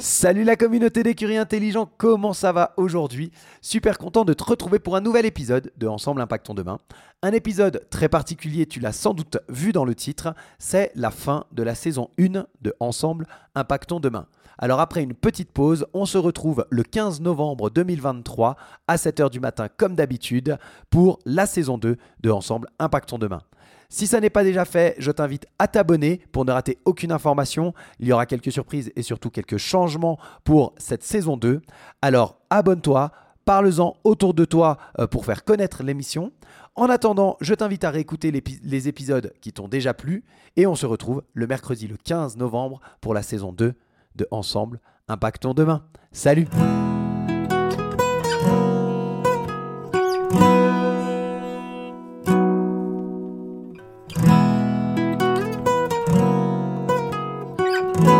Salut la communauté d'écuries intelligents, comment ça va aujourd'hui? Super content de te retrouver pour un nouvel épisode de Ensemble Impactons Demain. Un épisode très particulier, tu l'as sans doute vu dans le titre, c'est la fin de la saison 1 de Ensemble Impactons Demain. Alors après une petite pause, on se retrouve le 15 novembre 2023 à 7h du matin comme d'habitude pour la saison 2 de Ensemble Impactons Demain. Si ça n'est pas déjà fait, je t'invite à t'abonner pour ne rater aucune information. Il y aura quelques surprises et surtout quelques changements pour cette saison 2. Alors abonne-toi, parle-en autour de toi euh, pour faire connaître l'émission. En attendant, je t'invite à réécouter les épisodes qui t'ont déjà plu et on se retrouve le mercredi le 15 novembre pour la saison 2 de Ensemble Impactons demain. Salut 嗯。